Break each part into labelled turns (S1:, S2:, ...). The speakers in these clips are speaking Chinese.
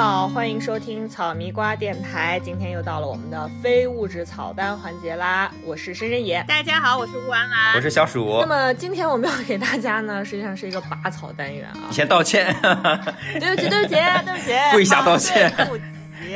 S1: 好，欢迎收听草迷瓜电台。今天又到了我们的非物质草单环节啦，我是深深野。
S2: 大家好，我是乌安兰，
S3: 我是小鼠。
S1: 那么今天我们要给大家呢，实际上是一个拔草单元啊。
S3: 先道歉，
S1: 对不起，对不起，对不起，
S3: 跪下道歉。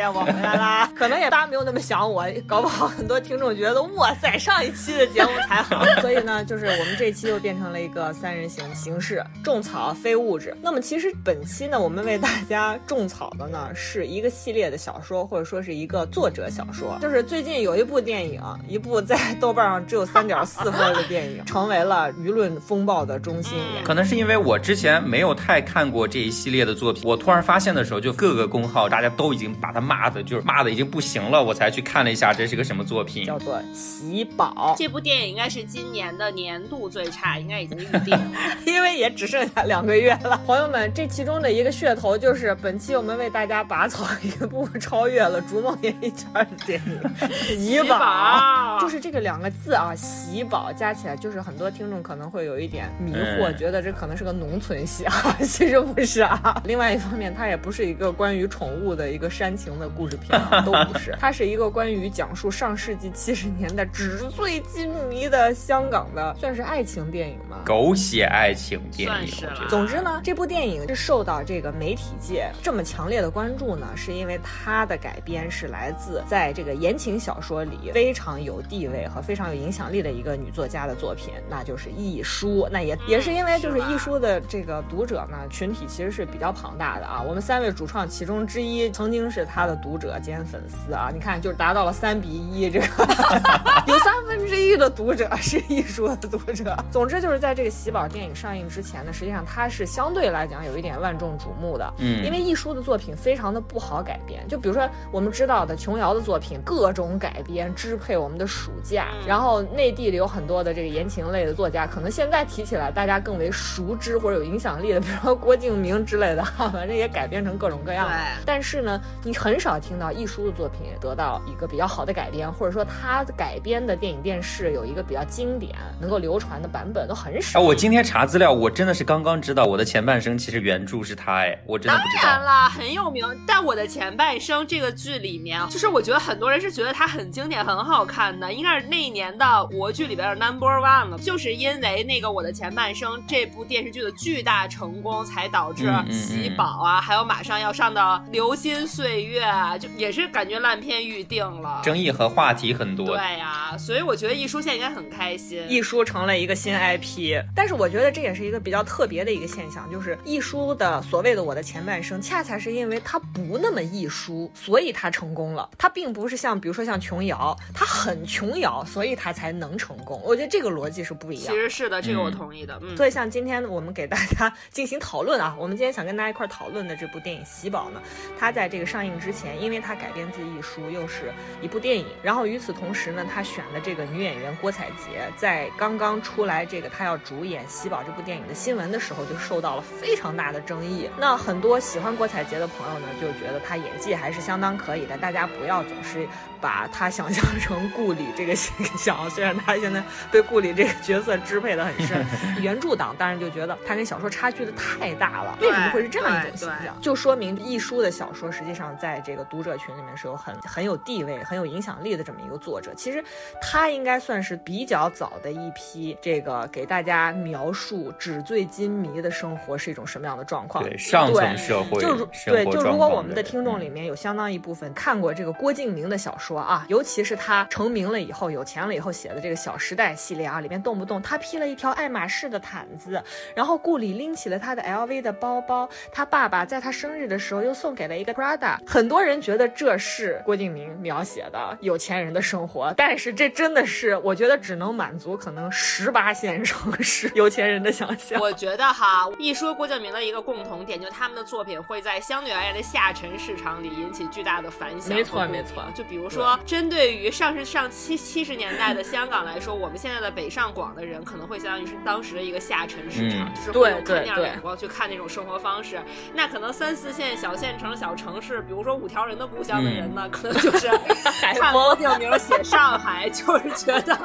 S1: 我回来啦，可能也大家没有那么想我，搞不好很多听众觉得哇塞，上一期的节目才好，所以呢，就是我们这期又变成了一个三人行形式，种草非物质。那么其实本期呢，我们为大家种草的呢是一个系列的小说，或者说是一个作者小说，就是最近有一部电影，一部在豆瓣上只有三点四分的电影，成为了舆论风暴的中心。
S3: 可能是因为我之前没有太看过这一系列的作品，我突然发现的时候，就各个公号大家都已经把它。骂的就是骂的已经不行了，我才去看了一下这是个什么作品，
S1: 叫做《喜宝》。
S2: 这部电影应该是今年的年度最差，应该已经预定了，
S1: 因为也只剩下两个月了。朋友们，这其中的一个噱头就是本期我们为大家拔草一部 超越了《逐梦演艺圈》的电影《
S2: 喜宝》，
S1: 就是这个两个字啊，《喜宝》加起来就是很多听众可能会有一点迷惑，觉得这可能是个农村戏啊，其实不是啊。另外一方面，它也不是一个关于宠物的一个煽情。的故事片都不是，它是一个关于讲述上世纪七十年代纸醉金迷的香港的，算是爱情电影吗？
S3: 狗血爱情电影。
S1: 总之呢，这部电影是受到这个媒体界这么强烈的关注呢，是因为它的改编是来自在这个言情小说里非常有地位和非常有影响力的一个女作家的作品，那就是亦舒。那也也是因为就是亦舒的这个读者呢群体其实是比较庞大的啊。我们三位主创其中之一曾经是他的。读者兼粉丝啊，你看，就是达到了三比一，这个 有三分之一的读者是艺术的读者。总之，就是在这个喜宝电影上映之前呢，实际上它是相对来讲有一点万众瞩目的，嗯，因为艺术的作品非常的不好改编。就比如说我们知道的琼瑶的作品，各种改编支配我们的暑假。然后内地里有很多的这个言情类的作家，可能现在提起来大家更为熟知或者有影响力的，比如说郭敬明之类的，反正也改编成各种各样的。但是呢，你很。少听到艺术的作品得到一个比较好的改编，或者说他改编的电影电视有一个比较经典、能够流传的版本都很少。
S3: 我今天查资料，我真的是刚刚知道我的前半生其实原著是他，哎，我真的不知道。
S2: 当然了，很有名。但我的前半生这个剧里面，就是我觉得很多人是觉得它很经典、很好看的，应该是那一年的国剧里边的 number one 了。就是因为那个我的前半生这部电视剧的巨大成功，才导致喜宝啊，还有马上要上的《流金岁月》。就也是感觉烂片预定了，
S3: 争议和话题很多。
S2: 对呀，所以我觉得一书现在应该很开心，
S1: 一书成了一个新 IP。但是我觉得这也是一个比较特别的一个现象，就是一书的所谓的我的前半生，恰恰是因为他不那么一书，所以他成功了。他并不是像比如说像琼瑶，他很琼瑶，所以他才能成功。我觉得这个逻辑是不一样。
S2: 其实是的，这个我同意的。嗯，
S1: 所以像今天我们给大家 进行讨论啊，我们今天想跟大家一块讨论的这部电影《喜宝》呢，它在这个上映之前。因为它改编自一书，又是一部电影，然后与此同时呢，他选的这个女演员郭采洁，在刚刚出来这个她要主演《喜宝》这部电影的新闻的时候，就受到了非常大的争议。那很多喜欢郭采洁的朋友呢，就觉得她演技还是相当可以的。大家不要总是把她想象成顾里这个形象，虽然她现在被顾里这个角色支配的很深。原著党当然就觉得她跟小说差距的太大了，为什么会是这样一种形象？就说明一书的小说实际上在这个。读者群里面是有很很有地位、很有影响力的这么一个作者，其实他应该算是比较早的一批，这个给大家描述纸醉金迷的生活是一种什么样的状况。
S3: 对上层社会，
S1: 就如对，就如果我们的听众里面有相当一部分看过这个郭敬明的小说啊，尤其是他成名了以后、有钱了以后写的这个《小时代》系列啊，里面动不动他披了一条爱马仕的毯子，然后顾里拎起了他的 LV 的包包，他爸爸在他生日的时候又送给了一个 Prada，很多人。觉得这是郭敬明描写的有钱人的生活，但是这真的是我觉得只能满足可能十八线城市 有钱人的想象。
S2: 我觉得哈，一说郭敬明的一个共同点，就他们的作品会在相对而言的下沉市场里引起巨大的反响。
S1: 没错没错，
S2: 就比如说针对于上是上七七十年代的香港来说，我们现在的北上广的人可能会相当于是当时的一个下沉市场，就是会有看那样眼光去看那种生活方式。那可能三四线小县城小城市，比如说。五条人的故乡的人呢，可能就是看郭敬明写上海，就是觉得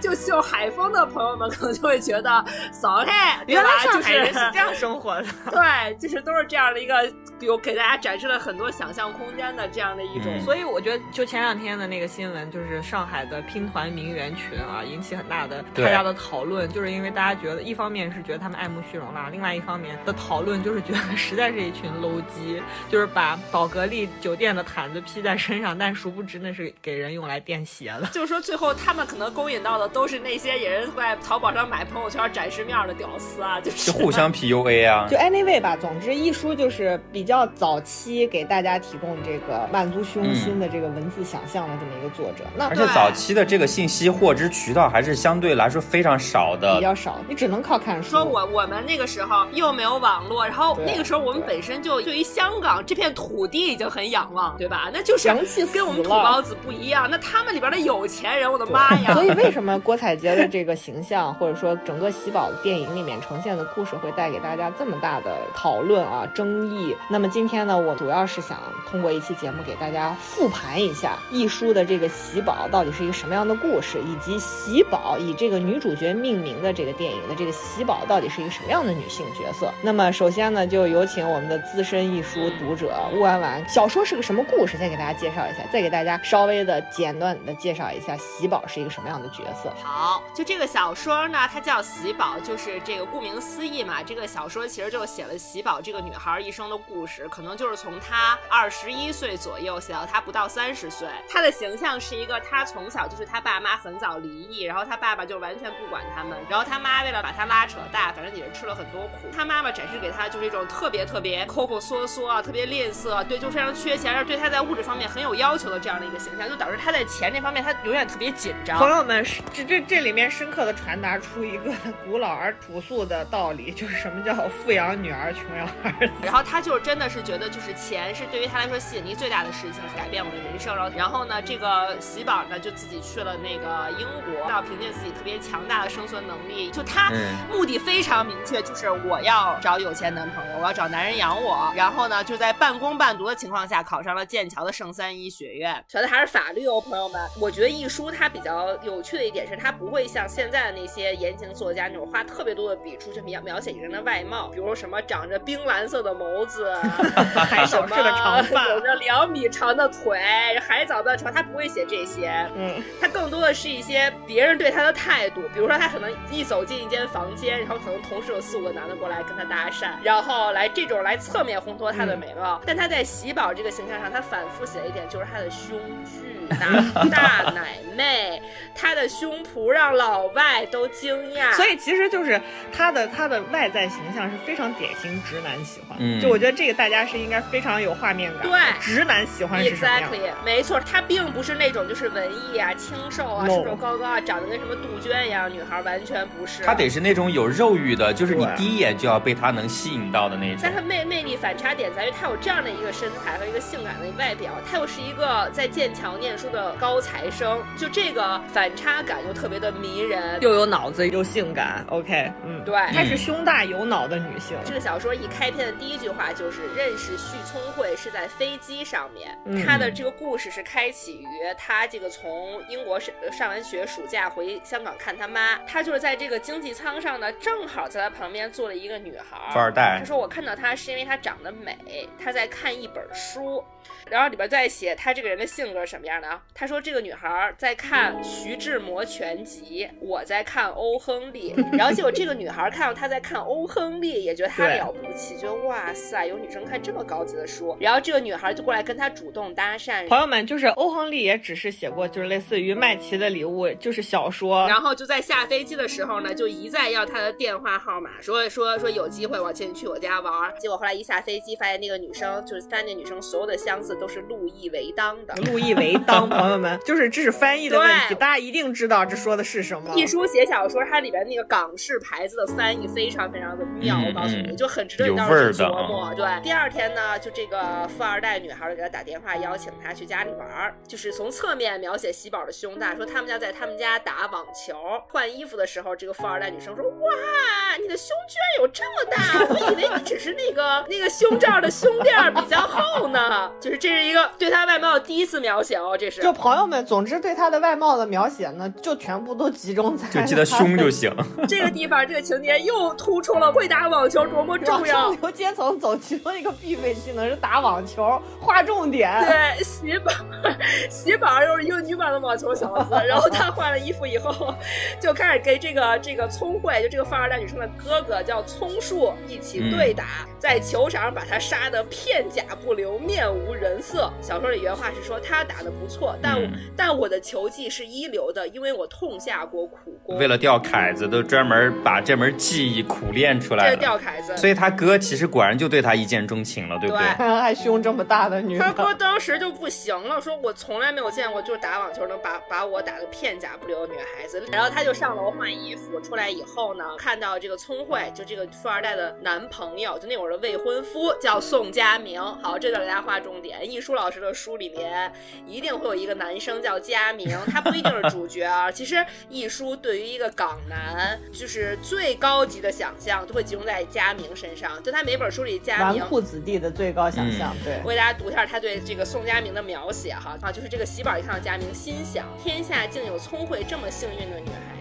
S2: 就就海风的朋友们可能就会觉得扫太，
S1: 原来
S2: 上
S1: 海人是这样生活的，
S2: 对，就是都是这样的一个，有给大家展示了很多想象空间的这样的一种。
S1: 所以我觉得，就前两天的那个新闻，就是上海的拼团名媛群啊，引起很大的大家的讨论，就是因为大家觉得，一方面是觉得他们爱慕虚荣啦，另外一方面的讨论就是觉得实在是一群 low 鸡，就是把宝格丽酒店的毯子披在身上，但殊不知那是给人用来垫鞋的。
S2: 就是说，最后他们可能勾引到的都是那些也是在淘宝上买朋友圈展示面的屌丝啊，就是
S3: 互相 PUA 啊。
S1: 就 anyway 吧，总之一书就是比较早期给大家提供这个满足虚荣心的这个文字想象的这么一个作者。那
S3: 而且早期的这个信息获知渠道还是相对来说非常少的，
S1: 比较少，你只能靠看书。
S2: 说我我们那个时候又没有网络，然后那个时候我们本身就对于香港这片土地已经很仰望，对吧？那就是跟我们土包子不一样。那他们里边的有钱人，我的妈呀！
S1: 所以为什么郭采洁的这个形象，或者说整个喜宝电影里面呈现的故事，会带给大家这么大的讨论啊、争议？那么今天呢，我主要是想通过一期节目给大家复盘一下一书的这个喜宝到底是一个什么样的故事，以及喜宝以这个女主角命名的这个电影的这个喜宝到底是一个什么样的女性角色。那么首先呢，就有请我们的资深一书读者乌安婉，小说是个什么故事？先给大家介绍一下，再给大家稍微的简短的介绍一下喜宝是一个什么样的角色。
S2: 好，就这个小说呢，它叫喜宝，就是这个顾名思义嘛。这个小说其实就写了喜宝这个女孩一生的故事，可能就是从她二十一岁左右写到她不到三十岁。她的形象是一个，她从小就是她爸妈很早离异，然后她爸爸就完全不管他们，然后她妈为了把她拉扯大，反正也是吃了很多苦。她妈妈展示给她就是一种特别特别抠抠缩缩啊，特别吝啬，对，就是非常缺钱，而对他在物质方面很有要求的这样的一个形象，就导致他在钱这方面他永远特别紧张。
S1: 朋友们，这这这里面深刻的传达出一个 古老而朴素的道理，就是什么叫富养女儿，穷养儿子。
S2: 然后他就是真的是觉得，就是钱是对于他来说吸引力最大的事情，改变我的人生。然后然后呢，这个喜宝呢就自己去了那个英国，要凭借自己特别强大的生存能力，就他目的非常明确，就是我要找有钱男朋友，我要找男人养我。然后呢，就在半工半读的情况下，考上了剑桥的圣三一学院，学的还是法律哦，朋友们。我觉得一书它比较有趣的一点是，它不会像现在的那些言情作家那种花特别多的笔触去描描写一个人的外貌，比如什么长着冰蓝色的眸子，
S1: 海藻似的长发，
S2: 有着两米长的腿，海藻般的长，他不会写这些。嗯，他更多的是一些别人对他的态度，比如说他可能一走进一间房间，然后可能同时有四五个男的过来跟他搭讪，然后来这种来侧面烘托他的美貌。但他在喜宝这个形象上，他反复写了一点，就是他的胸巨大，大 奶妹，他的胸脯让老外都惊讶。
S1: 所以其实就是他的他的外在形象是非常典型直男喜欢。嗯，就我觉得这个大家是应该非常有画面感。
S2: 对，
S1: 直男喜欢是什么样
S2: ？Exactly，没错，他并不是那种就是文艺啊、清瘦啊、瘦瘦高高啊、长得跟什么杜鹃一样女孩，完全不是。
S3: 他得是那种有肉欲的，就是你第一眼就要被他能吸引到的那种。
S2: 但他魅魅力反差点在于他有这样的一个身材和一个性感的外表，他又是一个在剑桥念书的高材生，就这个反差感又特别的迷人，
S1: 又有脑子又性感。OK，嗯，
S2: 对，
S1: 她是胸大有脑的女性。
S2: 这个小说一开篇的第一句话就是认识旭聪慧是在飞机上面，他的这个故事是开启于她这个从英国上上完学暑假回香港看她妈，她就是在这个经济舱上呢，正好在她旁边坐了一个女孩，
S3: 富二代。
S2: 她说我看到她是因为她长得美，她在看一本书。然后里边在写他这个人的性格什么样的啊？他说这个女孩在看徐志摩全集，我在看欧亨利。然后结果这个女孩看到他在看欧亨利，也觉得他了不起，觉得哇塞，有女生看这么高级的书。然后这个女孩就过来跟他主动搭讪。
S1: 朋友们，就是欧亨利也只是写过，就是类似于麦琪的礼物，就是小说。
S2: 然后就在下飞机的时候呢，就一再要他的电话号码，说说说有机会我请你去我家玩。结果后来一下飞机，发现那个女生就是三那女生所有的箱子。都是路易维当的，
S1: 路易维当，朋友们，就是这是翻译的问题，大家一定知道这说的是什么。
S2: 一书写小说，它里边那个港式牌子的翻译非常非常的妙，我告诉你就很值得你当时候去琢磨。对，第二天呢，就这个富二代女孩就给他打电话邀请他去家里玩儿，就是从侧面描写喜宝的胸大，说他们家在他们家打网球，换衣服的时候，这个富二代女生说：“哇，你的胸居然有这么大，我以为你只是那个那个胸罩的胸垫比较厚呢。”呢，就是这是一个对他外貌第一次描写哦，这是
S1: 就朋友们，总之对他的外貌的描写呢，就全部都集中在
S3: 就记得胸就行。
S2: 这个地方这个情节又突出了会打网球多么重要。
S1: 上流阶层走，其中一个必备技能是打网球，划重点。
S2: 对，喜宝，喜宝又是一个女版的网球小子，然后他换了衣服以后，就开始跟这个这个聪慧，就这个富二代女生的哥哥叫聪树一起对打，在球场上把他杀的片甲不留，面无人色。小说里原话是说他打的不错，但但我的球技是一流的，因为我痛下过苦功。
S3: 为了钓凯子，都专门把这门技艺苦练出来。
S2: 这钓凯子，
S3: 所以他哥其实果然就对他一见钟情了，对不对？
S1: 还胸 这么大的女，
S2: 他哥当时就不行了，说我从来没有见过就是打网球能把把我打个片甲不留的女孩子。然后他就上楼换衣服，出来以后呢，看到这个聪慧，就这个富二代的男朋友，就那会儿的未婚夫叫宋佳明。好，这段给大家划重点，易舒老师的书里面一定会有一个男生叫佳明，他不一定是主角啊。其实易舒对于一个港男，就是最高级的想象都会集中在佳明身上。就他每本书里，佳明
S1: 纨绔子弟的最高想象。对，
S2: 我给大家读一下他对这个宋佳明的描写哈啊，就是这个喜宝一看到佳明，心想天下竟有聪慧这么幸运的女孩。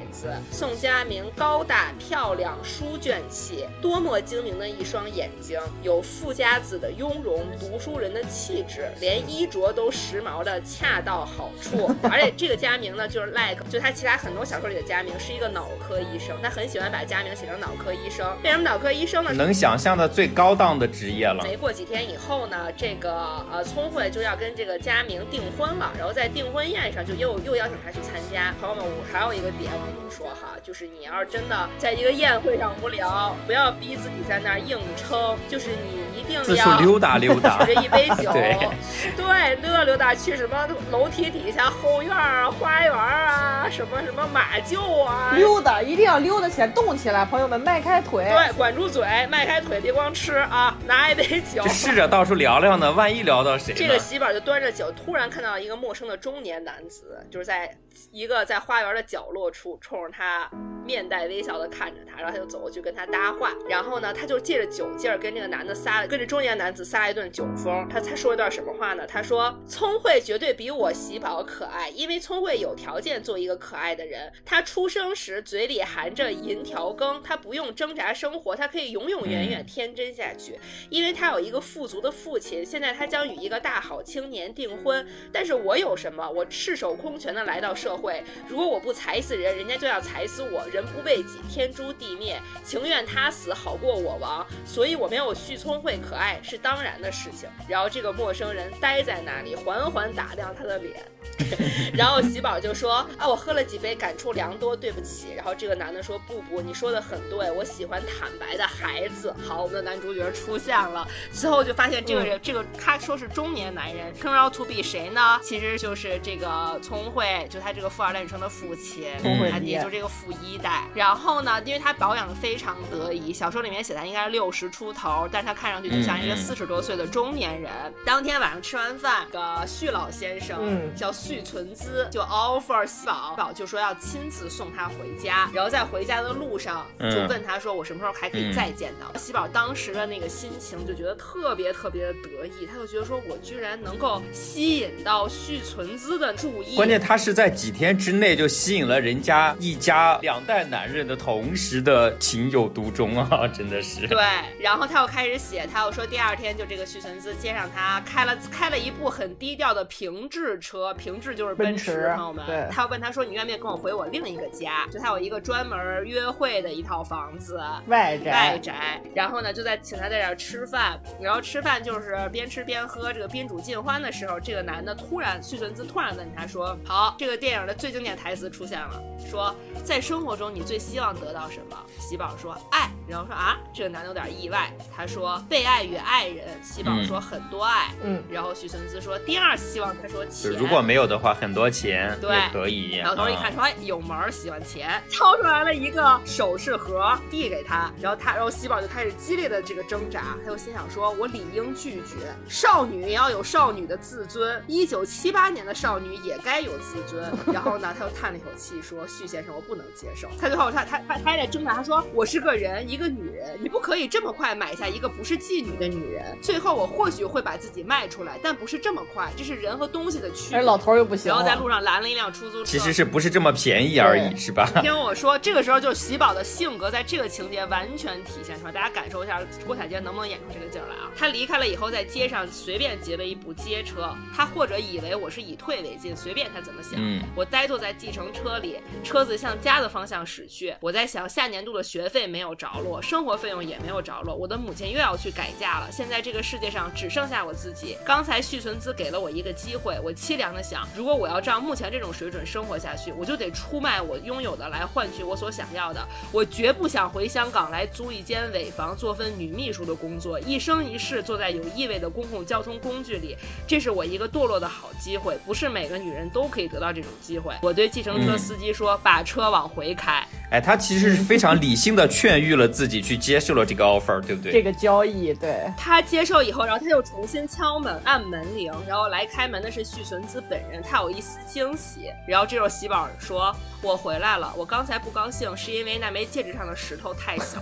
S2: 宋佳明高大漂亮，书卷气，多么精明的一双眼睛，有富家子的雍容，读书人的气质，连衣着都时髦的恰到好处。而且这个佳明呢，就是 like，就他其他很多小说里的佳明是一个脑科医生，他很喜欢把佳明写成脑科医生。为什么脑科医生呢？
S3: 能想象的最高档的职业了。
S2: 没过几天以后呢，这个呃聪慧就要跟这个佳明订婚了，然后在订婚宴上就又又邀请他去参加。朋友们，我还有一个点。说哈，就是你要是真的在一个宴会上无聊，不要逼自己在那儿硬撑，就是你一定要
S3: 溜达溜达，
S2: 举着一杯 酒，对，溜达溜达去什么楼梯底下、后院啊、花园啊，什么什么马厩啊，
S1: 溜达一定要溜达起来，动起来，朋友们迈开腿，
S2: 对，管住嘴，迈开腿，别光吃啊，拿一杯 酒，
S3: 试着到处聊聊呢，万一聊到谁？
S2: 这个喜宝就端着酒，突然看到一个陌生的中年男子，就是在一个在花园的角落处冲。他面带微笑的看着他，然后他就走过去跟他搭话，然后呢，他就借着酒劲儿跟这个男的撒，跟这中年男子撒一顿酒疯。他他说一段什么话呢？他说：“聪慧绝对比我喜宝可爱，因为聪慧有条件做一个可爱的人。他出生时嘴里含着银条羹，他不用挣扎生活，他可以永永远远天真下去，因为他有一个富足的父亲。现在他将与一个大好青年订婚。但是我有什么？我赤手空拳的来到社会，如果我不踩死人，人家就要。”踩死我，人不为己，天诛地灭，情愿他死好过我亡，所以我没有续聪慧可爱是当然的事情。然后这个陌生人呆在那里，缓缓打量他的脸，然后喜宝就说：“啊，我喝了几杯，感触良多，对不起。”然后这个男的说：“不不，你说的很对，我喜欢坦白的孩子。”好，我们的男主角出现了，最后就发现这个人，这个他说是中年男人，turn out to be 谁呢？其实就是这个聪慧，就他这个富二代女生的父亲，
S1: 聪慧
S2: 爹。就这个富一代，然后呢，因为他保养的非常得宜，小说里面写他应该是六十出头，但是他看上去就像一个四十多岁的中年人。当天晚上吃完饭，个旭老先生叫旭存资，就 offer 喜宝，宝就说要亲自送他回家，然后在回家的路上就问他说我什么时候还可以再见到喜宝？当时的那个心情就觉得特别特别的得意，他就觉得说我居然能够吸引到旭存资的注意，
S3: 关键他是在几天之内就吸引了人家一。家两代男人的同时的情有独钟啊，真的是。
S2: 对，然后他又开始写，他又说第二天就这个徐存姿接上他，开了开了一部很低调的平治车，平治就是奔驰，朋友们。
S1: 对。
S2: 他又问他说你愿不愿意跟我回我另一个家？就他有一个专门约会的一套房子，
S1: 外宅。
S2: 外宅。然后呢，就在请他在这儿吃饭，然后吃饭就是边吃边喝，这个宾主尽欢的时候，这个男的突然，徐存姿突然问他说：“好，这个电影的最经典台词出现了，说。”在生活中，你最希望得到什么？喜宝说爱，然后说啊，这个男的有点意外。他说被爱与爱人。喜宝说很多爱，
S1: 嗯。
S2: 然后许存姿说第二希望，他说钱。
S3: 如果没有有的话，很多钱
S2: 对
S3: 可以。
S2: 老头一看
S3: 嗯
S2: 说，哎，有门儿，喜欢钱，掏出来了一个首饰盒递给他，然后他，然后喜宝就开始激烈的这个挣扎，他就心想说，我理应拒绝，少女也要有少女的自尊，一九七八年的少女也该有自尊。然后呢，他又叹了一口气说，旭先生，我不能接受。他最后他他他他还在挣扎，他说，我是个人，一个女人，你不可以这么快买下一个不是妓女的女人。最后我或许会把自己卖出来，但不是这么快，这是人和东西的区别。
S1: 而老头儿又不行了，
S2: 然后在路上拦了一辆出租车，
S3: 其实是不是这么便宜而已，是吧？
S2: 听我说，这个时候就喜宝的性格在这个情节完全体现出来，大家感受一下郭采洁能不能演出这个劲儿来啊？他离开了以后，在街上随便截了一部街车，他或者以为我是以退为进，随便他怎么想。
S3: 嗯
S2: 我呆坐在计程车里，车子向家的方向驶去。我在想，下年度的学费没有着落，生活费用也没有着落，我的母亲又要去改嫁了。现在这个世界上只剩下我自己。刚才续存资给了我一个机会，我凄凉的想，如果我要照目前这种水准生活下去，我就得出卖我拥有的来换取我所想要的。我绝不想回香港来租一间尾房，做份女秘书的工作，一生一世坐在有异味的公共交通工具里，这是我一个堕落的好机会，不是每个女人都可以得到这种机会。我对计程车司机说：“把车往回开。
S3: 嗨哎，他其实是非常理性的劝喻了自己去接受了这个 offer，对不对？
S1: 这个交易，对，
S2: 他接受以后，然后他又重新敲门，按门铃，然后来开门的是旭存资本人，他有一丝惊喜。然后这时候喜宝说：“我回来了，我刚才不高兴是因为那枚戒指上的石头太小。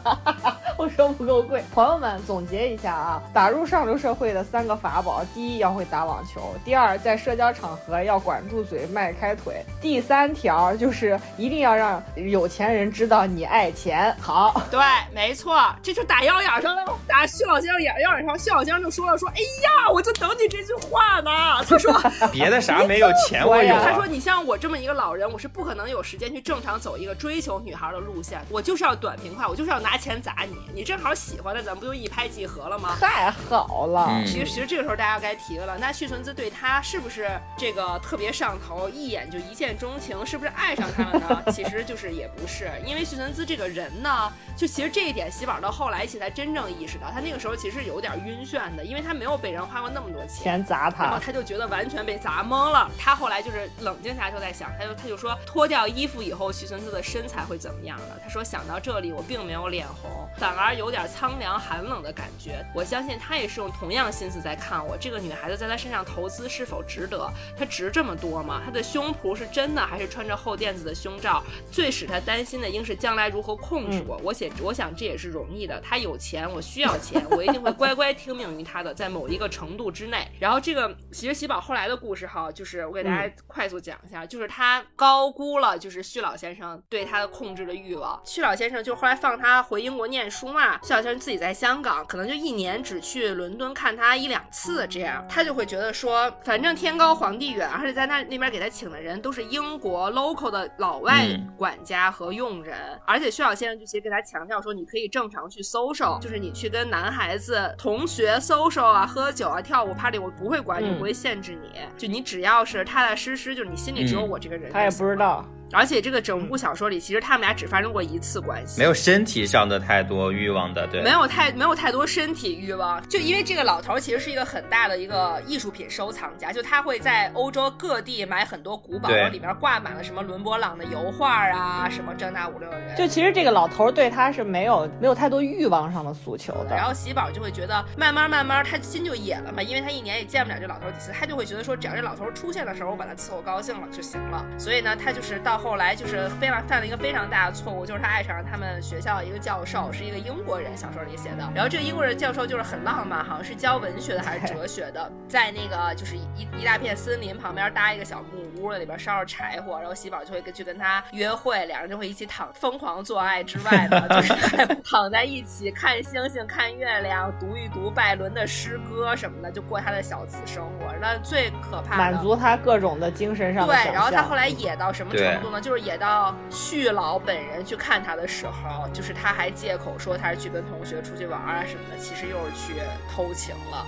S1: 我说不够贵。朋友们，总结一下啊，打入上流社会的三个法宝：第一，要会打网球；第二，在社交场合要管住嘴，迈开腿；第三条就是一定要让有钱人知道你爱钱。好，
S2: 对，没错，这就打腰眼上了，打徐老先生眼腰眼上。徐老先生就说了：“说，哎呀，我就等你这句话呢。”他说。
S3: 别的啥没有，钱我有。
S2: 他说：“你像我这么一个老人，我是不可能有时间去正常走一个追求女孩的路线，我就是要短平快，我就是要拿钱砸你，你正好喜欢的，咱不就一拍即合了吗？”
S1: 太好了。
S3: 嗯
S2: 其实，其实这个时候大家该提了，那旭存资对他是不是这个特别上头，一眼就一见钟情，是不是爱上他了呢？其实就是也不是，因为徐存姿这个人呢，就其实这一点，喜宝到后来其实才真正意识到，他那个时候其实有点晕眩的，因为他没有被人花过那么多钱。
S1: 砸他
S2: 然后
S1: 他，
S2: 就觉得完全被砸懵了。他后来就是冷静下来，就在想，他就他就说，脱掉衣服以后，徐存姿的身材会怎么样呢？他说，想到这里，我并没有脸红，反而有点苍凉寒冷的感觉。我相信他也是用同样心思在看我。这个女孩子在他身上投资是否值得？她值这么多吗？她的胸脯是真的，还是穿着厚垫子的胸罩？最使他担心的应是将来如何控制我。我写，我想这也是容易的。他有钱，我需要钱，我一定会乖乖听命于他的，在某一个程度之内。然后这个其实喜宝后来的故事哈，就是我给大家快速讲一下，就是他高估了就是旭老先生对他的控制的欲望。旭老先生就后来放他回英国念书嘛，旭老先生自己在香港，可能就一年只去伦敦看他一两次这样，他就会觉得说，反正天高皇帝远，而且在那那边给他请的人都是英国 local 的老外
S3: 嗯
S2: 管家和佣人，而且薛老先生就其实给他强调说，你可以正常去 social，就是你去跟男孩子同学 social 啊，喝酒啊，跳舞 party，我不会管你，
S1: 嗯
S2: 不会限制你，就你只要是踏踏实实，就是你心里只有我这个人、
S1: 他也不知。道。
S2: 而且这个整部小说里，其实他们俩只发生过一次关系，
S3: 没有身体上的太多欲望的，对，
S2: 没有太没有太多身体欲望，就因为这个老头儿其实是一个很大的一个艺术品收藏家，就他会在欧洲各地买很多古堡，然后里面挂满了什么伦勃朗的油画啊，什么这那五六的人。
S1: 就其实这个老头儿对他是没有没有太多欲望上的诉求的。
S2: 然后喜宝就会觉得慢慢慢慢他心就野了嘛，因为他一年也见不了这老头儿几次，他就会觉得说只要这老头儿出现的时候我把他伺候高兴了就行了。所以呢，他就是到后来就是非常犯了一个非常大的错误，就是他爱上了他们学校一个教授，是一个英国人，小说里写的。然后这个英国人教授就是很浪漫，好像是教文学的还是哲学的，在那个就是一一大片森林旁边搭一个小木屋，里边烧着柴火，然后喜宝就会跟去跟他约会，两人就会一起躺疯狂做爱之外呢，就是 还躺在一起看星星、看月亮，读一读拜伦的诗歌什么的，就过他的小资生活。那最可怕的
S1: 满足他各种的精神上的
S2: 对，然后他后来野到什么程度呢，就是野到旭老本人去看他的时候，就是他还借口说他是去跟同学出去玩啊什么的，其实又是去偷情了。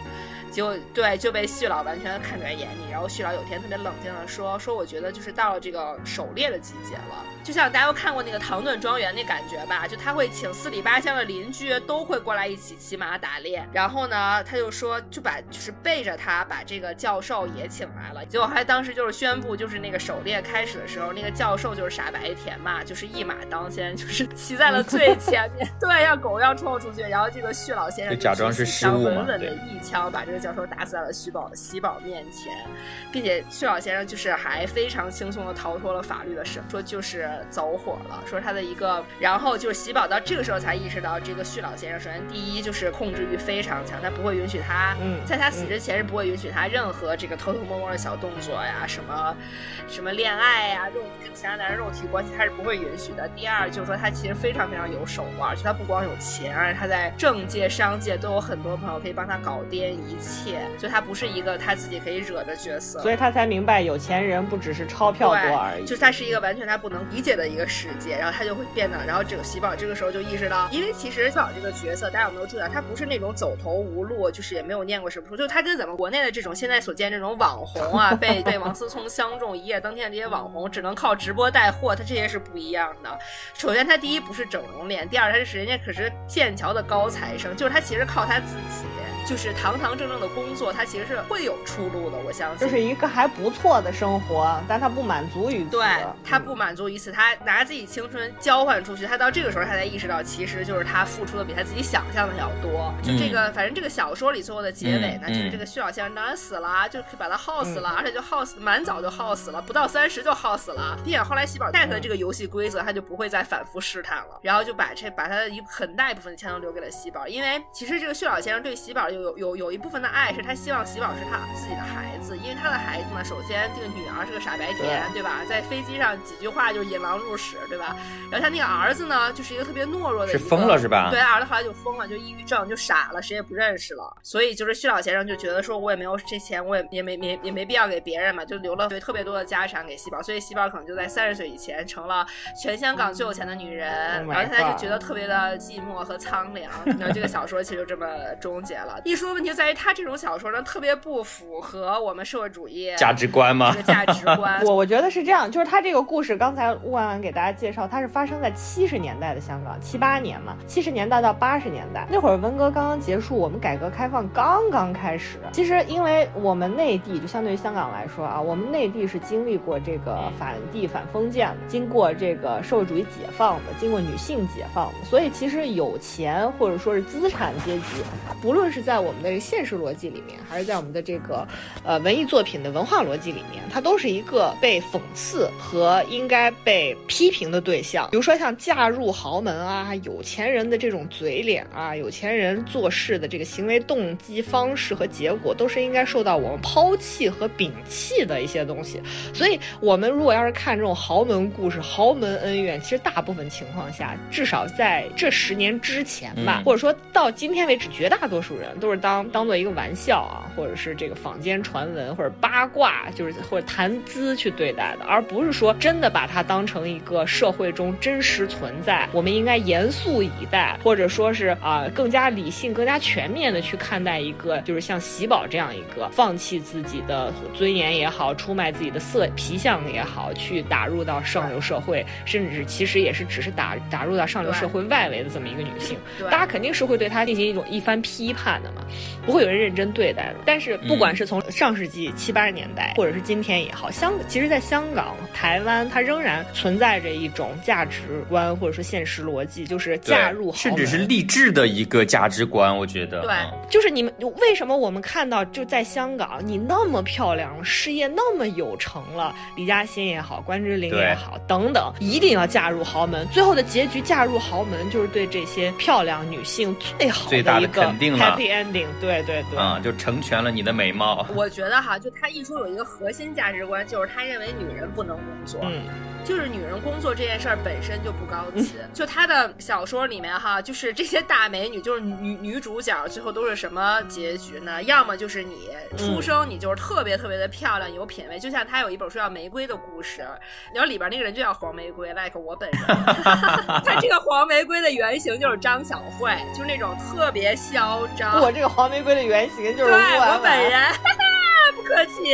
S2: 结果对就被旭老完全看在眼里，然后旭老有天特别冷静的说说，我觉得就是到了这个狩猎的季节了，就像大家都看过那个唐顿庄园那感觉吧，就他会请四里八乡的邻居都会过来一起骑马打猎，然后呢他就说就把就是背着他把这个教授也请来了，结果还当时就是宣布就是那个狩猎开始的时候，那个教授就是傻白甜嘛，就是一马当先，就是骑在了最前面，对，像狗一样冲出去，然后这个旭老先生
S3: 就假装是失误
S2: 稳稳的一枪把这个。教授打死在了徐宝喜宝面前，并且旭老先生就是还非常轻松的逃脱了法律的审，说就是走火了，说他的一个，然后就是喜宝到这个时候才意识到，这个旭老先生首先第一就是控制欲非常强，他不会允许他，在他死之前是不会允许他任何这个偷偷摸摸的小动作呀，什么什么恋爱呀，肉跟其他男人肉体关系他是不会允许的。第二就是说他其实非常非常有手腕，就他不光有钱，而且他在政界商界都有很多朋友可以帮他搞掂一切。切，就他不是一个他自己可以惹的角色，
S1: 所以他才明白有钱人不只是钞票多而已。
S2: 就他是一个完全他不能理解的一个世界，然后他就会变得，然后这个喜宝这个时候就意识到，因为其实喜宝这个角色大家有没有注意到，他不是那种走投无路，就是也没有念过什么书，就他跟咱们国内的这种现在所见这种网红啊，被被王思聪相中一夜登天的这些网红，只能靠直播带货，他这些是不一样的。首先他第一不是整容脸，第二他是人家可是剑桥的高材生，就是他其实靠他自己。就是堂堂正正的工作，他其实是会有出路的，我相
S1: 信。就是一个还不错的生活，但他不满足于此。
S2: 对他不满足于此，他拿自己青春交换出去，他到这个时候他才意识到，其实就是他付出的比他自己想象的要多。就这个，反正这个小说里最后的结尾呢，就是这个薛老先生当然死了，就是把他耗死了，而且就耗死蛮早就耗死了，不到三十就耗死了。并且后来喜宝带他的这个游戏规则，他就不会再反复试探了，然后就把这把他的一很大一部分钱都留给了喜宝，因为其实这个薛老先生对喜宝。有有有有一部分的爱是他希望喜宝是他自己的孩子，因为他的孩子呢，首先这个女儿是个傻白甜，对吧？在飞机上几句话就引狼入室，对吧？然后他那个儿子呢，就是一个特别懦弱的，
S3: 是疯了是吧？
S2: 对，儿子后来就疯了，就抑郁症，就傻了，谁也不认识了。所以就是徐老先生就觉得说，我也没有这钱，我也也没没也没必要给别人嘛，就留了特别多的家产给喜宝，所以喜宝可能就在三十岁以前成了全香港最有钱的女人，然后他就觉得特别的寂寞和苍凉。然后这个小说其实就这么终结了。艺术的问题就在于，他这种小说呢，特别不符合我们社会主义
S3: 价值观吗？
S2: 价值观，
S1: 我我觉得是这样，就是他这个故事，刚才万万给大家介绍，它是发生在七十年代的香港，七八年嘛，七十年代到八十年代那会儿，文革刚刚结束，我们改革开放刚刚开始。其实，因为我们内地就相对于香港来说啊，我们内地是经历过这个反帝反封建的，经过这个社会主义解放的，经过女性解放的，所以其实有钱或者说是资产阶级，不论是在我们的现实逻辑里面，还是在我们的这个呃文艺作品的文化逻辑里面，它都是一个被讽刺和应该被批评的对象。比如说像嫁入豪门啊，有钱人的这种嘴脸啊，有钱人做事的这个行为动机方式和结果，都是应该受到我们抛弃和摒弃的一些东西。所以，我们如果要是看这种豪门故事、豪门恩怨，其实大部分情况下，至少在这十年之前吧，或者说到今天为止，绝大多数人都是当当做一个玩笑啊，或者是这个坊间传闻或者八卦，就是或者谈资去对待的，而不是说真的把它当成一个社会中真实存在，我们应该严肃以待，或者说是啊更加理性、更加全面的去看待一个就是像喜宝这样一个放弃自己的尊严也好，出卖自己的色皮相也好，去打入到上流社会，甚至其实也是只是打打入到上流社会外围的这么一个女性，大家肯定是会对她进行一种一番批判的嘛，不会有人认真对待的。但是不管是从上世纪七八十年代，或者是今天也好，香其实，在香港、台湾，它仍然存在着一种价值观或者说现实逻辑，就是嫁入豪
S3: 甚至是励志的一个价值观。我觉得，
S2: 对，
S1: 就是你们为什么我们看到就在香港，你那么漂亮，事业那么有成了，李嘉欣也好，关之琳也好，等等，一定要嫁入豪门。最后的结局，嫁入豪门就是对这些漂亮女性最好
S3: 的一
S1: 个
S3: 肯定
S1: happy ending。对对对，
S3: 啊，就成全了你的美貌。
S2: 我觉得哈，就他一说有一个核心价值观，就是他认为女人不能工作。
S1: 嗯。
S2: 就是女人工作这件事儿本身就不高级。就她的小说里面哈，就是这些大美女，就是女女主角，最后都是什么结局呢？要么就是你出生你就是特别特别的漂亮有品位，就像她有一本书叫《玫瑰的故事》，然后里边那个人就叫黄玫瑰，like 我本人。她这个黄玫瑰的原型就是张小慧，就是那种特别嚣张。
S1: 我这个黄玫瑰的原型就是
S2: 我本人。不客气，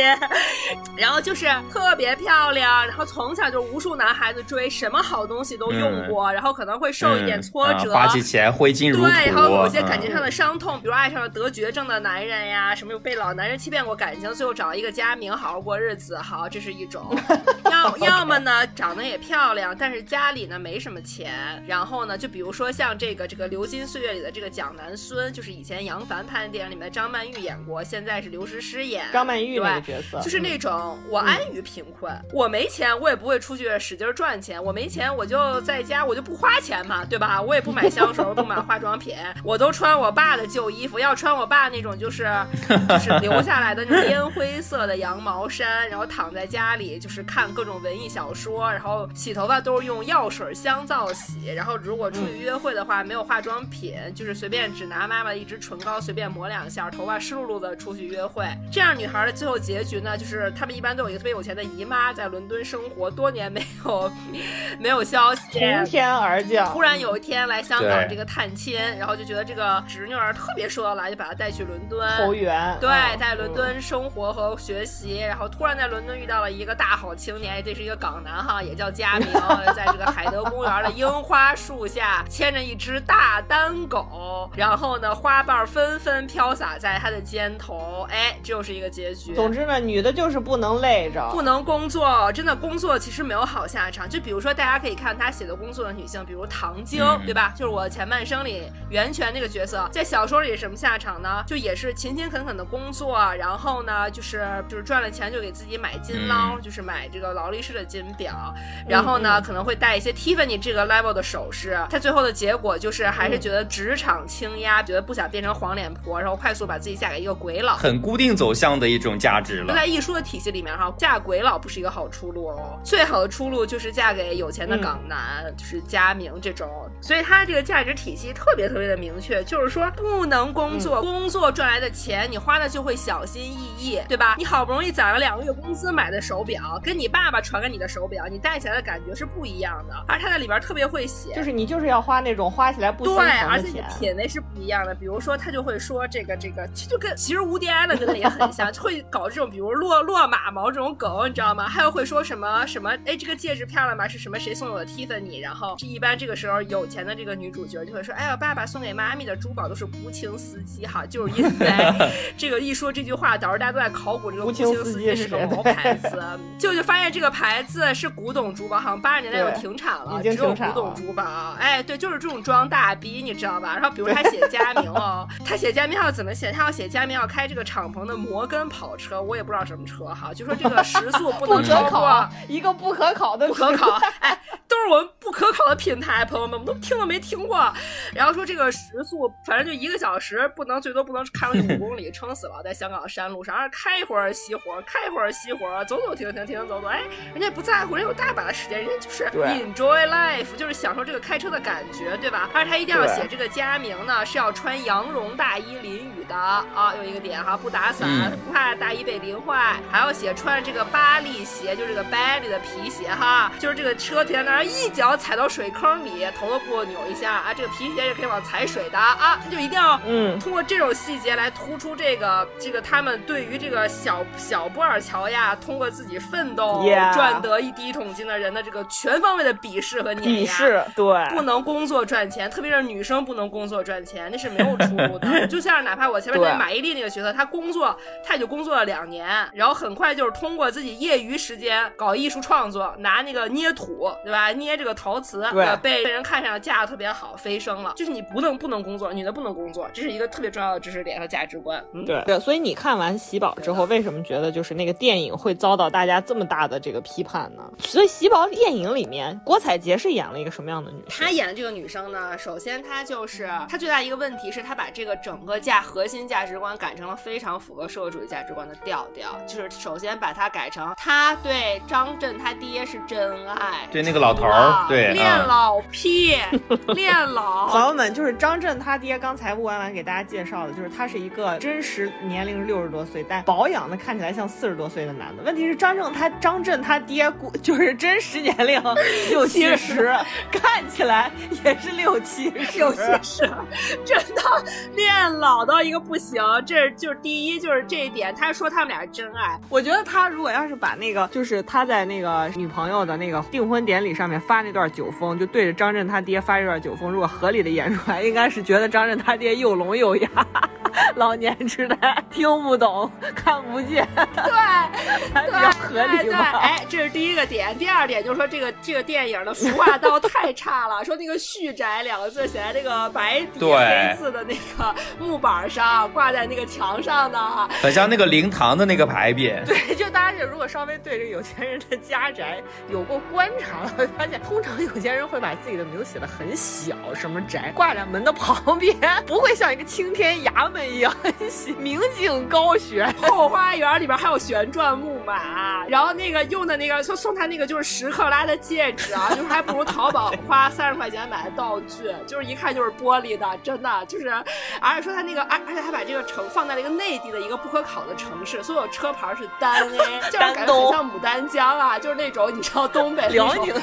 S2: 然后就是特别漂亮，然后从小就无数男孩子追，什么好东西都用过，然后可能会受一点挫折，
S3: 花起钱挥金如土，
S2: 对，然后有些感情上的伤痛，比如爱上了得绝症的男人呀，什么被老男人欺骗过感情，最后找一个佳明好好过日子，好，这是一种。要 要么呢，长得也漂亮，但是家里呢没什么钱，然后呢，就比如说像这个这个《流金岁月》里的这个蒋南孙，就是以前杨凡拍的电影里面张曼玉演过，现在是刘诗诗演。
S1: 张曼玉那个角色，
S2: 就是那种我安于贫困，我没钱，我也不会出去使劲赚钱。我没钱，我就在家，我就不花钱嘛，对吧？我也不买香水，不买化妆品，我都穿我爸的旧衣服，要穿我爸那种就是就是 留下来的那种烟灰色的羊毛衫，然后躺在家里就是看各种文艺小说，然后洗头发都是用药水香皂洗，然后如果出去约会的话，没有化妆品，就是随便只拿妈妈的一支唇膏随便抹两下，头发湿漉漉的出去约会，这样女。孩的最后结局呢，就是她们一般都有一个特别有钱的姨妈在伦敦生活，多年没有 没有消息，
S1: 从天而降，
S2: 突然有一天来香港这个探亲，然后就觉得这个侄女儿特别说得来，就把她带去伦敦
S1: 投缘，
S2: 对，在伦敦生活和学习，然后突然在伦敦遇到了一个大好青年，这是一个港男哈，也叫佳明，在这个海德公园的樱花树下牵着一只大丹狗，然后呢，花瓣纷纷飘洒在他的肩头，哎，这又是一个。结局。
S1: 总之呢，女的就是不能累着，
S2: 不能工作。真的工作其实没有好下场。就比如说，大家可以看他写的工作的女性，比如唐晶，对吧？就是我前半生里袁泉那个角色，在小说里什么下场呢？就也是勤勤恳恳的工作，然后呢，就是就是赚了钱就给自己买金捞，就是买这个劳力士的金表，然后呢可能会戴一些 Tiffany 这个 level 的首饰。她最后的结果就是还是觉得职场轻压，觉得不想变成黄脸婆，然后快速把自己嫁给一个鬼佬，
S3: 很固定走向的。一种价值了，
S2: 在艺术的体系里面哈，嫁鬼佬不是一个好出路哦。最好的出路就是嫁给有钱的港男，就是佳明这种。所以他这个价值体系特别特别的明确，就是说不能工作，工作赚来的钱你花的就会小心翼翼，对吧？你好不容易攒了两个月工资买的手表，跟你爸爸传给你的手表，你戴起来的感觉是不一样的。而他在里边特别会写，
S1: 就是你就是要花那种花起来不
S2: 对，而且你品味是不一样的。比如说他就会说这个这个，就跟其实无敌安的跟他也很像。会搞这种，比如落落马毛这种梗，你知道吗？还有会说什么什么？哎，这个戒指漂亮吧？是什么？谁送我的 Tiffany？然后，一般这个时候有钱的这个女主角就会说：“哎呀，爸爸送给妈咪的珠宝都是无情司机哈，就是因为 这个一说这句话，导致大家都在考古这个无情司机是个毛牌子。就就发现这个牌子是古董珠宝，好像八十年代就停产了，只有古董珠宝。哎，对，就是这种装大逼，你知道吧？然后，比如他写佳明哦，他写佳明要怎么写？他要写佳明要开这个敞篷的摩根。跑车我也不知道什么车哈，就说这个时速不能超过
S1: 一个不可可考的
S2: 不可考，哎，都是我们不可考的品牌，朋友们，我们都听都没听过。然后说这个时速，反正就一个小时不能最多不能开出去五公里，撑死了在香港的山路上，开一会儿熄火，开一会儿熄火，走走停停停停走走，哎，人家不在乎，人有大把的时间，人家就是 enjoy life，就是享受这个开车的感觉，对吧？而且他一定要写这个佳明呢，是要穿羊绒大衣淋雨的啊，有一个点哈，不打伞，不怕。大衣被淋坏，还要写穿这个巴黎鞋，就是这个 Bailey 的皮鞋哈，就是这个车停在那儿，一脚踩到水坑里，头都不扭一下啊，这个皮鞋是可以往踩水的啊，他就一定要嗯通过这种细节来突出这个这个他们对于这个小小布尔乔亚通过自己奋斗赚得一第一桶金的人的这个全方位的鄙视和碾
S1: 压，鄙视对，
S2: 不能工作赚钱，特别是女生不能工作赚钱，那是没有出路的。就像哪怕我前面那马伊琍那个角色，她工作，她也就。工作了两年，然后很快就是通过自己业余时间搞艺术创作，拿那个捏土，对吧？捏这个陶瓷，
S1: 对，
S2: 被人看上，嫁的特别好，飞升了。就是你不能不能工作，女的不能工作，这是一个特别重要的知识点和价值观。
S1: 嗯对对，所以你看完《喜宝》之后，为什么觉得就是那个电影会遭到大家这么大的这个批判呢？所以《喜宝》电影里面，郭采洁是演了一个什么样的女
S2: 生？她演的这个女生呢，首先她就是她最大一个问题是她把这个整个价核心价值观改成了非常符合社会主义价。值观的调调，就是首先把它改成她对张震他爹是真爱，
S3: 对那个老头儿，对
S2: 恋老癖，恋老。
S1: 朋友们，就是张震他爹，刚才吴婉婉给大家介绍的，就是他是一个真实年龄六十多岁，但保养的看起来像四十多岁的男的。问题是张震他张震他爹就是真实年龄 六七十，看起来也是六七十，
S2: 六七十，真的恋老到一个不行。这就是第一，就是这一点，他说他们俩是真爱。
S1: 我觉得他如果要是把那个，就是他在那个女朋友的那个订婚典礼上面发那段酒疯，就对着张震他爹发这段酒疯，如果合理的演出来，应该是觉得张震他爹又聋又哑，老年痴呆，听不懂，看不见，
S2: 对，
S1: 还比较合理吧？
S2: 哎，这是第一个点。第二点就是说这个这个电影的服化道太差了，说那个“续宅”两个字写在这个白底黑字的那个木板上，挂在那个墙上的，
S3: 很像那个灵堂的那个牌匾。
S1: 对，就大家如果稍微对这个有钱人的家宅有过观察，会发现通常有钱人会把自己的名字写的很小，什么宅挂在门的旁边，不会像一个青天衙门一样明镜高悬。
S2: 后花园里边还有旋转木马，然后那个用的那个送送他那个就是十克拉的戒指啊，就是还不如淘宝花三十块钱买的道具，就是一看就是玻璃的，真的就是，而且说他那个，而而且还把这个城放在了一个内地的一个不可考的城市，所有车牌是单 A，就是感觉很像牡丹江啊，就是那种你知道东北
S1: 辽宁的，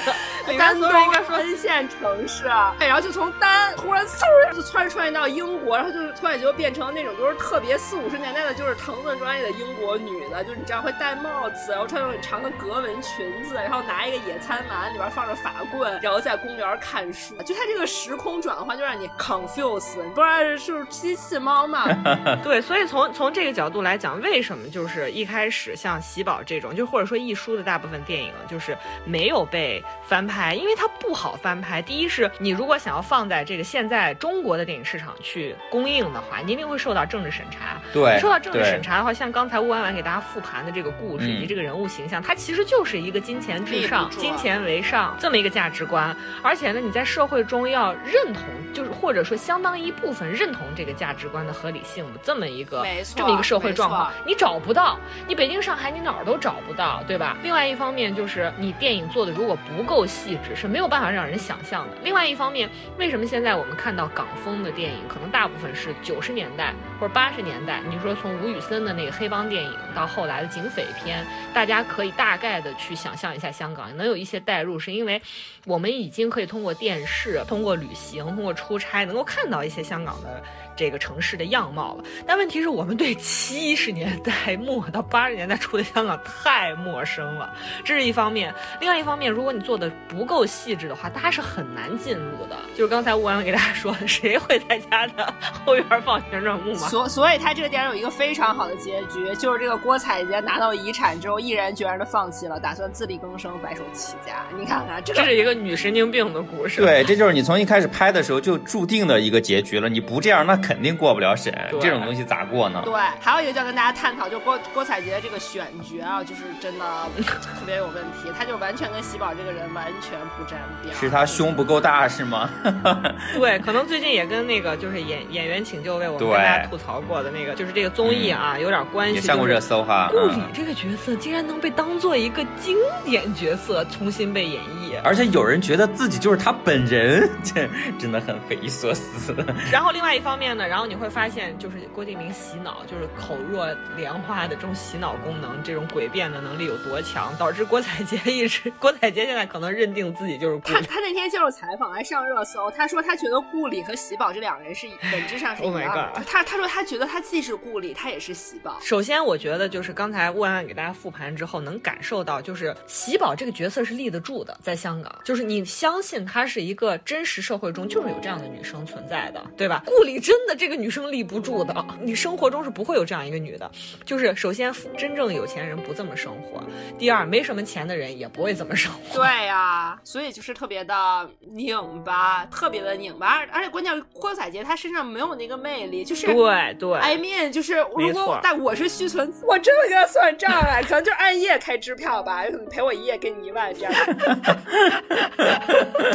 S2: 丹东分线城市，然后就从丹突然嗖就窜穿到英国，然后就突然就变成那种就是特别四五十年代的，就是藤本专业的英国女的，就是你知道会戴帽子，然后穿很长的格纹裙子，然后拿一个野餐篮，里边放着法棍，然后在公园看书。就它这个时空转换就让你 confuse，你不知道是机器猫嘛？
S1: 对，所以从从这个角度来讲，为什么就是一开始像喜宝这种，就或者说一书的大部分电影就是没有被翻拍，因为它不好翻拍。第一是你如果想要放在这个现在中国的电影市场去供应的话，你一定会受到政治审查。
S3: 对，
S1: 受到政治审查的话，像刚才吴婉婉给大家复盘的这个故事以及这个人物形象，它其实就是一个金钱至上、金钱为上这么一个价值观。而且呢，你在社会中要认同，就是或者说相当一部分认同这个价值观的合理性的这么一个这么一个社会状况，你找不到，你北京、上海你哪儿都找不到，对吧？另外一方面就是你电影做的如果不够细致，是没有办法让人想象的。另外一方面，为什么现在我们看到港风的电影，可能大部分是九十年代或者八十年代？你就说从吴宇森的那个黑帮电影到后来的警匪片，大家可以大概的去想象一下香港，能有一些代入，是因为我们已经可以通过电视、通过旅行、通过出差，能够看到一些香港的。这个城市的样貌了，但问题是我们对七十年代末到八十年代初的香港太陌生了，这是一方面。另外一方面，如果你做的不够细致的话，大家是很难进入的。就是刚才吴安给大家说的，谁会在家的后院放旋转木马？
S2: 所所以，他这个电影有一个非常好的结局，就是这个郭采洁拿到遗产之后，毅然决然的放弃了，打算自力更生，白手起家。你看看，这
S1: 是一个女神经病的故事。
S3: 对，这就是你从一开始拍的时候就注定的一个结局了。你不这样，那。肯定过不了审，这种东西咋过呢？
S2: 对，还有一个就要跟大家探讨，就郭郭采洁这个选角啊，就是真的特别有问题，他就完全跟喜宝这个人完全不沾边。
S3: 是他胸不够大是吗？
S1: 对，可能最近也跟那个就是演演员请就位，我们跟大家吐槽过的那个，就是这个综艺啊，有点关系。
S3: 也上过热搜哈。
S1: 顾里这个角色竟然能被当做一个经典角色重新被演绎，
S3: 而且有人觉得自己就是他本人，这真的很匪夷所思。
S1: 然后另外一方面。然后你会发现，就是郭敬明洗脑，就是口若莲花的这种洗脑功能，这种诡辩的能力有多强，导致郭采洁 一直，郭采洁现在可能认定自己就是顾里。
S2: 他他那天接受采访还上热搜，他说他觉得顾里和喜宝这两个人是本质上是一样的。他他说他觉得他既是顾里，他也是喜宝。
S1: 首先，我觉得就是刚才万万给大家复盘之后，能感受到就是喜宝这个角色是立得住的，在香港，就是你相信她是一个真实社会中就是有这样的女生存在的，对吧？顾里真的。这个女生立不住的，你生活中是不会有这样一个女的。就是首先，真正有钱人不这么生活；第二，没什么钱的人也不会这么生活。
S2: 对呀，所以就是特别的拧巴，特别的拧巴。而且关键，郭采洁她身上没有那个魅力，就是
S1: 对对。
S2: I mean，就是如果但我是虚存，我真的跟他算账啊，可能就是按夜开支票吧，可能赔我一夜给你一万这样。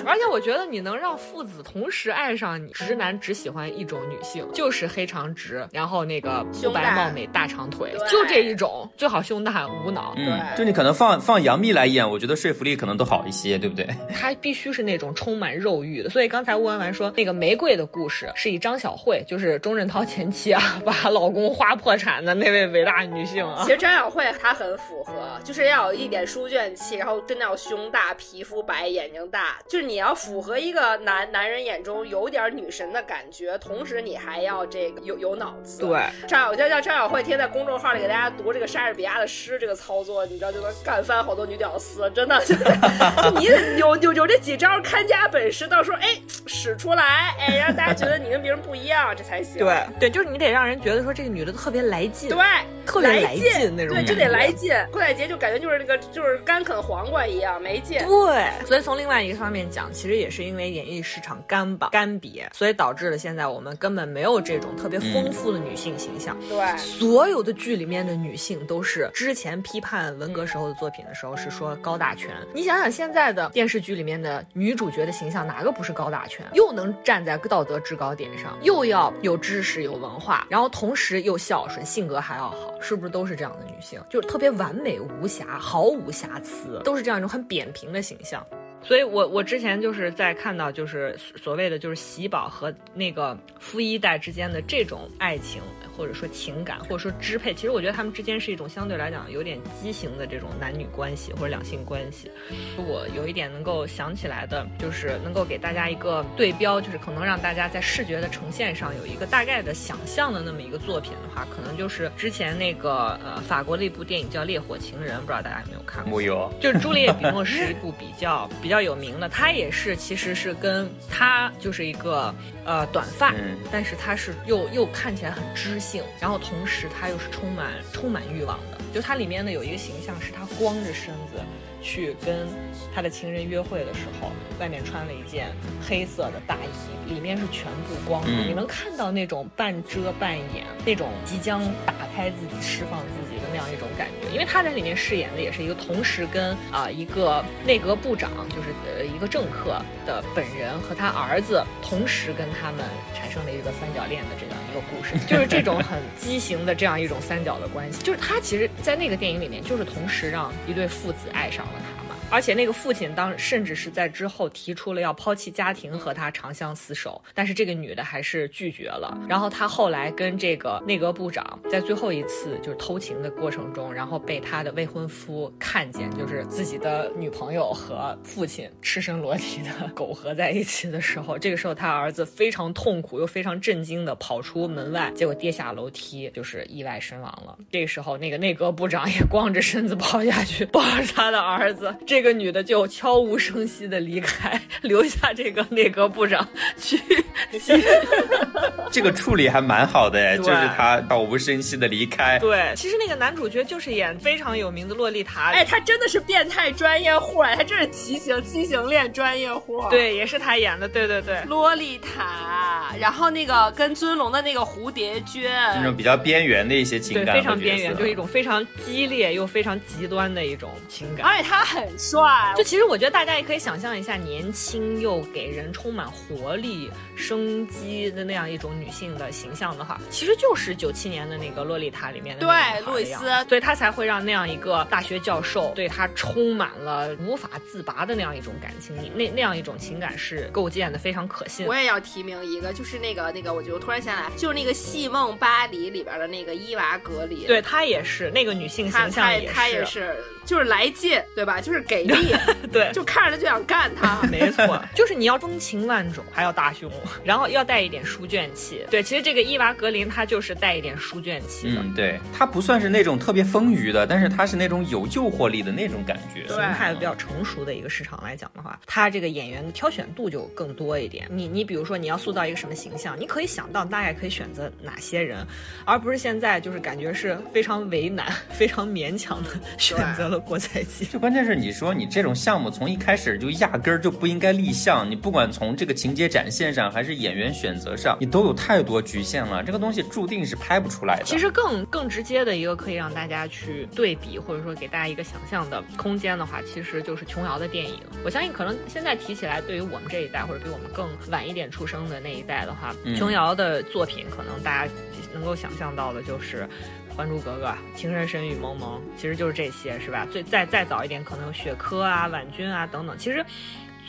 S1: 而且我觉得你能让父子同时爱上你，直男只喜欢一种女。性，就是黑长直，然后那个肤
S2: 胸
S1: 白貌美大长腿，就这一种，最好胸大无脑。
S3: 嗯，
S2: 对
S3: 就你可能放放杨幂来演，我觉得说服力可能都好一些，对不对？
S1: 她必须是那种充满肉欲的，所以刚才吴文婉说那个玫瑰的故事是以张小慧，就是钟镇涛前妻啊，把老公花破产的那位伟大女性啊
S2: 其，实张小慧她很符合，就是要有一点书卷气，然后真的要胸大、皮肤白、眼睛大，就是你要符合一个男男人眼中有点女神的感觉，同时你还要这个有有脑子。
S1: 对，
S2: 张小叫叫张小慧天天在公众号里给大家读这个莎士比亚的诗，这个操作你知道就能干翻好多女屌丝，真的就是 你有有有这几招看家本事，到时候哎使出来，哎让大家觉得你跟别人不一样，这才行。
S1: 对对，就是你得让人觉得说这个女的特别来劲，
S2: 对，
S1: 特别来
S2: 劲
S1: 劲那种
S2: 对，就得来劲。郭采洁就感觉就是那个就是干啃黄瓜一样没劲。
S1: 对，所以从另外一个方面讲，其实也是因为演艺市场干吧干瘪，所以导致了现在我们根本没有这种特别丰富的女性形象。
S2: 对，
S1: 所有的剧里面的女性都是之前批判文革时候的作品的时候是说高大全，你想想现在的电视剧里面的女主角的形象哪个不是高大全？又能站在道德制高点上，又要有知识有文化，然后同时又孝顺，性格还要好，是不是都是这样的女性？就是特别完美无瑕，毫无瑕疵，都是这样一种很扁平的形象。所以我我之前就是在看到就是所谓的就是喜宝和那个富一代之间的这种爱情或者说情感或者说支配，其实我觉得他们之间是一种相对来讲有点畸形的这种男女关系或者两性关系。我有一点能够想起来的，就是能够给大家一个对标，就是可能让大家在视觉的呈现上有一个大概的想象的那么一个作品的话，可能就是之前那个呃法国的一部电影叫《烈火情人》，不知道大家有没有看过？
S3: 没有，
S1: 就是朱丽叶·比诺是一部比较比较有名的，她也是其实是跟她就是一个呃短发，
S3: 嗯
S1: 但是她是又又看起来很知性，然后同时他又是充满充满欲望的。就它里面呢有一个形象是他光着身子去跟他的情人约会的时候，外面穿了一件黑色的大衣，里面是全部光的，
S3: 嗯
S1: 你能看到那种半遮半掩，那种即将打开自己、释放自己样一种感觉。因为他在里面饰演的也是一个同时跟啊、一个内阁部长，就是呃一个政客的本人和他儿子同时跟他们产生了一个三角恋的这样一个故事，就是这种很畸形的这样一种三角的关系。就是他其实，在那个电影里面，就是同时让一对父子爱上了他嘛。而且那个父亲当甚至是在之后提出了要抛弃家庭和他长相厮守，但是这个女的还是拒绝了。然后他后来跟这个内阁部长在最后一次就是偷情的过程中，然后被他的未婚夫看见，就是自己的女朋友和父亲赤身裸体的 苟合在一起的时候，这个时候他儿子非常痛苦又非常震惊的跑出门外，结果跌下楼梯，就是意外身亡了。这个时候，那个内阁部长也光着身子跑下去抱着他的儿子，这个女的就悄无声息的离开，留下这个内阁部长去去。
S3: 这个处理还蛮好的哎，就是他悄无声息的离开。
S1: 对，其实那个男主角就是演非常有名的洛丽塔，
S2: 哎，他真的是变态专业户哎，他真是畸形畸形恋专业户。。
S1: 对，也是他演的，对对对。
S2: 洛丽塔，然后那个跟尊龙的那个蝴蝶
S3: 君
S2: 那，
S3: 种比较边缘的一些情
S1: 对，
S3: 感，
S1: 非常边缘，就是一。种非常激烈又非常极端的一种情感。
S2: 而且他很帅
S1: 就，其实我觉得大家也可以想象一下，年轻又给人充满活力、生机的那样一种女性的形象的话，其实就是九七年的那个《洛丽塔》里面的那个
S2: 对路易斯
S1: 所以她才会让那样一个大学教授对她充满了无法自拔的那样一种感情，那那样一种情感是构建的非常可信
S2: 我。也要提名一个，就是那个那个，我就突然想起来，就是那个《戏梦巴黎》里边的那个伊娃格林。
S1: 对她也是那个女性形象也
S2: 他也是，就是来劲，对吧？就是给力，
S1: 对，
S2: 就看着就想干他。
S1: 没错，就是你要风情万种，还要大胸，然后要带一点书卷气。对，其实这个伊娃格林她就是带一点书卷气的。
S3: 嗯，对，他不算是那种特别丰腴的，但是他是那种有诱惑力的那种感觉。
S2: 对
S1: 形态比较成熟的一个市场来讲的话，它这个演员的挑选度就更多一点。你你比如说你要塑造一个什么形象，你可以想到大概可以选择哪些人，而不是现在就是感觉是非常为难、非常勉强的选择了郭采洁。
S3: 就关键是你说你这种项目从一开始就压根儿就不应该立项，你不管从这个情节展现上，还是演员选择上，你都有太多局限了，这个东西注定是拍不出来的。
S1: 其实更更直接的一个可以让大家去对比，或者说给大家一个想象的空间的话，其实就是琼瑶的电影。我相信可能现在提起来，对于我们这一代或者比我们更晚一点出生的那一代的话，琼瑶的作品可能大家能够想象到的就是。《还珠格格》《情深深雨蒙蒙》，其实就是这些，是吧？最再再早一点，可能有雪珂啊、婉君啊等等。其实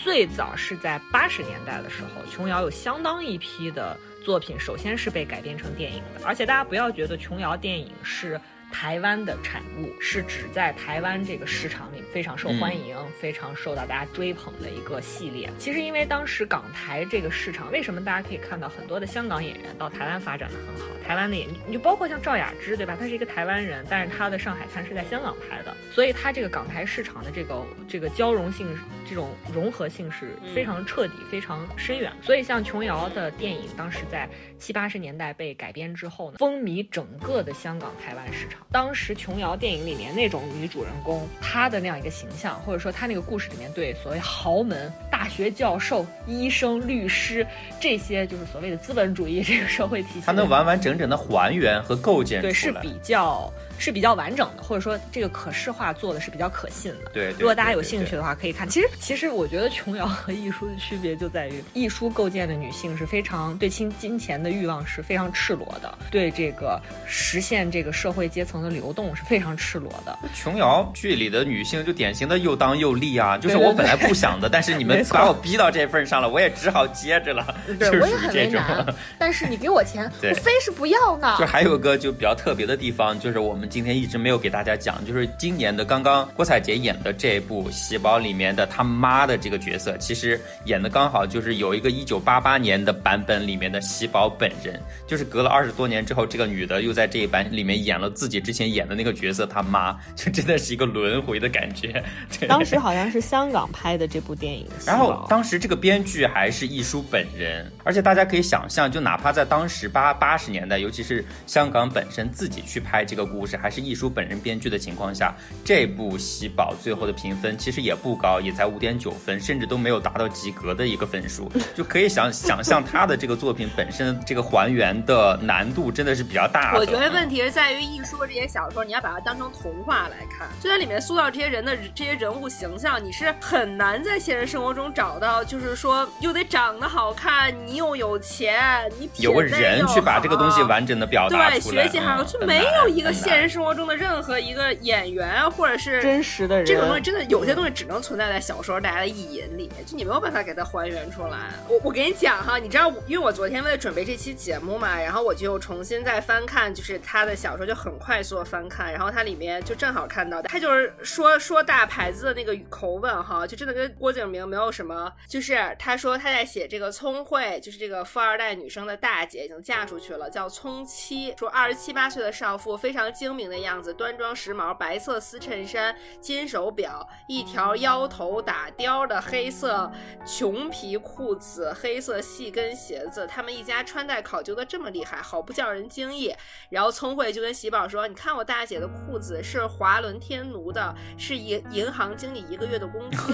S1: 最早是在八十年代的时候，琼瑶有相当一批的作品，首先是被改编成电影的。而且大家不要觉得琼瑶电影是。台湾的产物是指在台湾这个市场里非常受欢迎、非常受到大家追捧的一个系列。其实因为当时港台这个市场，为什么大家可以看到很多的香港演员到台湾发展的很好？台湾的演，你就包括像赵雅芝，对吧？她是一个台湾人，但是她的《上海滩》是在香港拍的，所以她这个港台市场的这个这个交融性、这种融合性是非常彻底、非常深远。所以像琼瑶的电影，当时在七八十年代被改编之后呢，风靡整个的香港、台湾市场。当时琼瑶电影里面那种女主人公，她的那样一个形象，或者说她那个故事里面对所谓豪门、大学教授、医生、律师这些，就是所谓的资本主义这个社会体系，
S3: 她能完完整整的还原和构建出
S1: 来，对，是比较。是比较完整的，或者说这个可视化做的是比较可信的。
S3: 对，
S1: 如果大家有兴趣的话，可以看。其实，其实我觉得琼瑶和艺术的区别就在于，艺术构建的女性是非常对金金钱的欲望是非常赤裸的，对这个实现这个社会阶层的流动是非常赤裸的。
S3: 琼瑶剧里的女性就典型的又当又立啊，就是我本来不想的，但是你们把我逼到这份上了，我也只好接着了。
S1: 对，我也很为难。但是你给我钱，我非是不要呢。
S3: 就还有个就比较特别的地方，就是我们。今天一直没有给大家讲，就是今年的刚刚郭采洁演的这部《喜宝》里面的他妈的这个角色，其实演的刚好就是有一个一九八八年的版本里面的喜宝本人，就是隔了二十多年之后，这个女的又在这一版里面演了自己之前演的那个角色他妈，就真的是一个轮回的感觉。
S1: 当时好像是香港拍的这部电影，
S3: 然后当时这个编剧还是艺舒本人，而且大家可以想象，就哪怕在当时八八十年代，尤其是香港本身自己去拍这个故事。还是艺术本人编剧的情况下，这部《喜宝》最后的评分其实也不高，也才五点九分，甚至都没有达到及格的一个分数，就可以想想象他的这个作品本身这个还原的难度真的是比较大。
S2: 我觉得问题是在于艺术这些小说，你要把它当成童话来看，就在里面塑造这些人的这些人物形象，你是很难在现实生活中找到，就是说又得长得好看，你又有钱，你
S3: 有个人去把这个东西完整的表达
S2: 出来，对，学习好，就没有一个现实。生活中的任何一个演员，或者是
S1: 真实的人，
S2: 这种东西真的有些东西只能存在在小说大家的意淫里，就你没有办法给它还原出来。我我给你讲哈，你知道，因为我昨天为了准备这期节目嘛，然后我就重新再翻看，就是他的小说，就很快速的翻看，然后它里面就正好看到，他就是说说大牌子的那个口吻哈，就真的跟郭敬明没有什么，就是他说他在写这个聪慧，就是这个富二代女生的大姐已经嫁出去了，叫聪七，说二十七八岁的少妇非常精明。的样子，端庄时髦，白色丝衬衫，金手表，一条腰头打雕的黑色穷皮裤子，黑色细跟鞋子。他们一家穿戴考究的这么厉害，好不叫人惊异。然后聪慧就跟喜宝说：“你看我大姐的裤子是华伦天奴的，是银银行经理一个月的工资。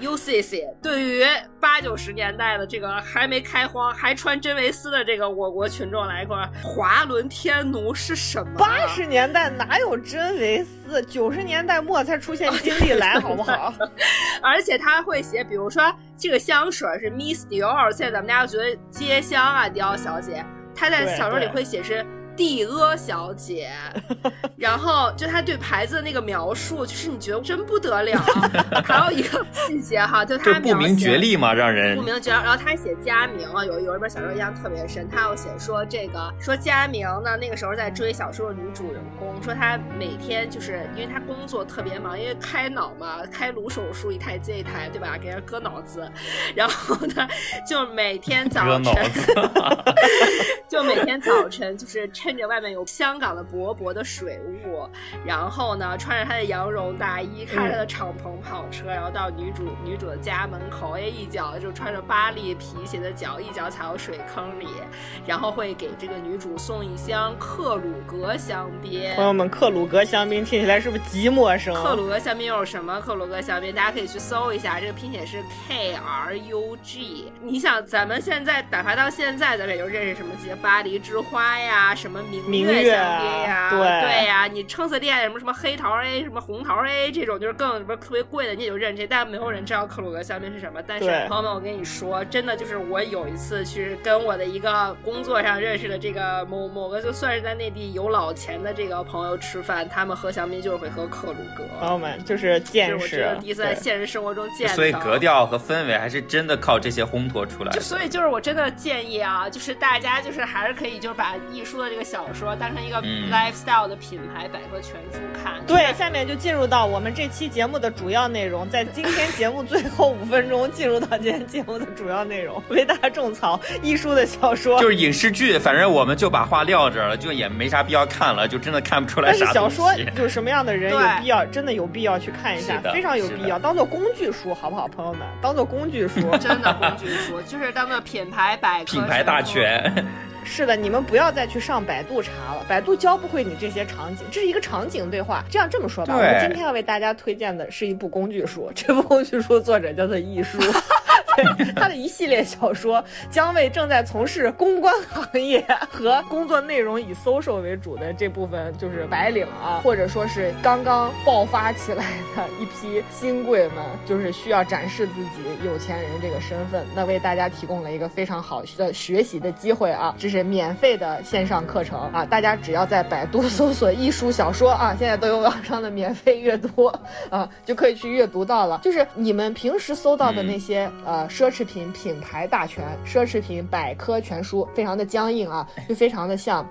S2: ”UCC 对于八九十年代的这个还没开荒还穿真维斯的这个我国群众来说，华伦天奴是什么？
S1: 八十年代哪有真维斯？九十年代末才出现金利来，好不好？
S2: 而且他会写，比如说这个香水是 Miss Dior，现在咱们家觉得街香啊，迪奥小姐，他在小说里会写是。蒂阿小姐，然后就他对牌子的那个描述，就是你觉得真不得了。还有一个细节哈，就他
S3: 不明觉厉嘛，让人
S2: 不明觉。然后他写佳明啊，有有一本小说印象特别深，他要写说这个说佳明呢，那个时候在追小说的女主人公，说他每天就是因为他工作特别忙，因为开脑嘛，开颅手术一台接一台，对吧？给人割脑子，然后呢，就每天早晨，就每天早晨就是。趁着外面有香港的薄薄的水雾，然后呢，穿着他的羊绒大衣，开着他的敞篷跑车，然后到女主女主的家门口，哎，一脚就穿着巴黎皮鞋的脚，一脚踩到水坑里，然后会给这个女主送一箱克鲁格香槟。
S1: 朋友们，克鲁格香槟听起来是不是极陌生？
S2: 克鲁格香槟又是什么？克鲁格香槟，大家可以去搜一下，这个拼写是 K R U G。你想，咱们现在打发到现在，咱们也就认识什么些巴黎之花呀，什么明月香槟呀，
S1: 对
S2: 对呀，你撑死店什么什么黑桃 A，什么红桃 A 这种，就是更什么特别贵的，你也就认这，但没有人知道克鲁格香槟是什么。但是朋友们，我跟你说，真的就是我有一次去跟我的一个工作上认识的这个某某个，就算是在内地有老钱的这个朋友吃饭，他们喝香槟就是会喝克鲁格。
S1: 朋友们，就是见识，
S2: 第一次在现实生活中见到。
S3: 所以格调和氛围还是真的靠这些烘托出来的。
S2: 就所以就是我真的建议啊，就是大家就是还是可以就是把艺术的这个小说当成一个 lifestyle 的品牌百科全书看。
S1: 对，下面就进入到我们这期节目的主要内容，在今天节目最后五分钟进入到今天节目的主要内容，为大家种草易书的小说，
S3: 就是影视剧，反正我们就把话撂这儿了，就也没啥必要看了，就真的看不出来啥。
S1: 但是小说有什么样的人有必要，真的有必要去看一下，非常有必要，当做工具书，好不好，朋友们？当做工具书，
S2: 真的工具书，就是当做品牌百科
S3: 品牌大全。
S1: 是的，你们不要再去上百度查了，百度教不会你这些场景，这是一个场景对话。这样这么说吧，我们今天要为大家推荐的是一部工具书，这部工具书作者叫做易书。他的一系列小说将为正在从事公关行业和工作内容以 social 为主的这部分就是白领啊，或者说是刚刚爆发起来的一批新贵们，就是需要展示自己有钱人这个身份，那为大家提供了一个非常好的学习的机会啊！这是免费的线上课程啊，大家只要在百度搜索“艺术小说”啊，现在都有网上的免费阅读啊，就可以去阅读到了。就是你们平时搜到的那些呃。奢侈品品牌大全，奢侈品百科全书，非常的僵硬啊，就非常的像。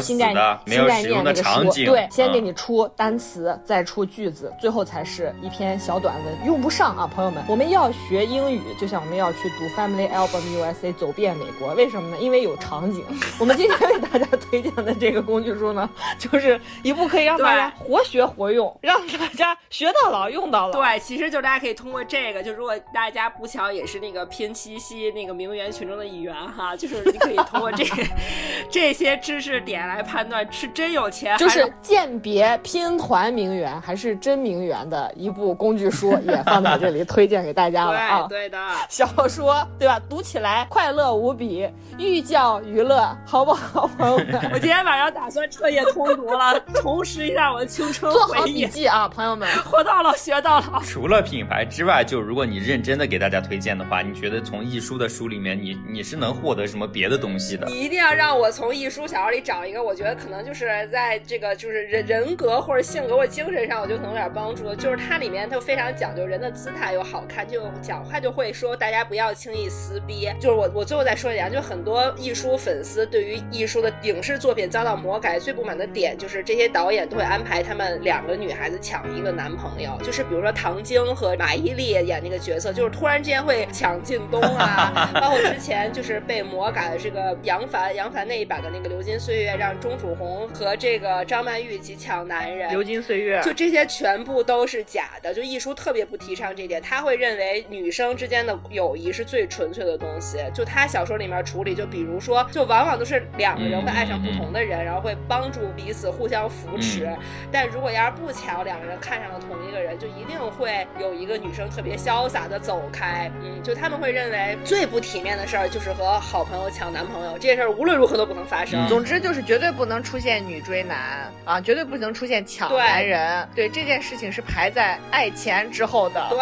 S1: 新概念，新概念那个书，对，先给你出单词，再出句子，最后才是一篇小短文，用不上啊，朋友们。我们要学英语，就像我们要去读 Family Album USA，走遍美国，为什么呢？因为有场景。我们今天为大家推荐的这个工具书呢，就是一部可以让大家活学活用，让大家学到老用到老。
S2: 对，其实就大家可以通过这个，就如果大家不巧也是那个拼七夕那个名媛群中的一员哈，就是你可以通过这 这些知识点。点来判断是真有钱，
S1: 就是鉴别拼团名媛还是真名媛的一部工具书，也放在这里 推荐给大家了啊！
S2: 对的，
S1: 小说对吧？读起来快乐无比，寓教于乐，好不好，朋友们？
S2: 我今天晚上打算彻夜通读了，重拾一下我的青春
S1: 做好笔记啊，朋友们！
S2: 活到老学到老。
S3: 除了品牌之外，就如果你认真的给大家推荐的话，你觉得从易书的书里面，你你是能获得什么别的东西的？
S2: 你一定要让我从易书小说里找。一个我觉得可能就是在这个就是人人格或者性格或者精神上，我就可能有点帮助。就是它里面它非常讲究人的姿态又好看，就讲话就会说大家不要轻易撕逼。就是我我最后再说一点，就很多艺术粉丝对于艺术的影视作品遭到魔改最不满的点，就是这些导演都会安排他们两个女孩子抢一个男朋友。就是比如说唐晶和马伊琍演那个角色，就是突然之间会抢靳东啊，包括之前就是被魔改的这个杨凡杨凡那一版的那个《流金岁月》。让钟楚红和这个张曼玉去抢男人，
S1: 流金岁月，
S2: 就这些全部都是假的。就艺术特别不提倡这点，他会认为女生之间的友谊是最纯粹的东西。就他小说里面处理，就比如说，就往往都是两个人会爱上不同的人，然后会帮助彼此互相扶持。但如果要是不巧两个人看上了同一个人，就一定会有一个女生特别潇洒的走开。嗯，就他们会认为最不体面的事儿就是和好朋友抢男朋友，这件事儿无论如何都不能发生。
S1: 总之就是。绝对不能出现女追男啊！绝对不能出现抢男人。对这件事情是排在爱钱之后的。
S2: 对，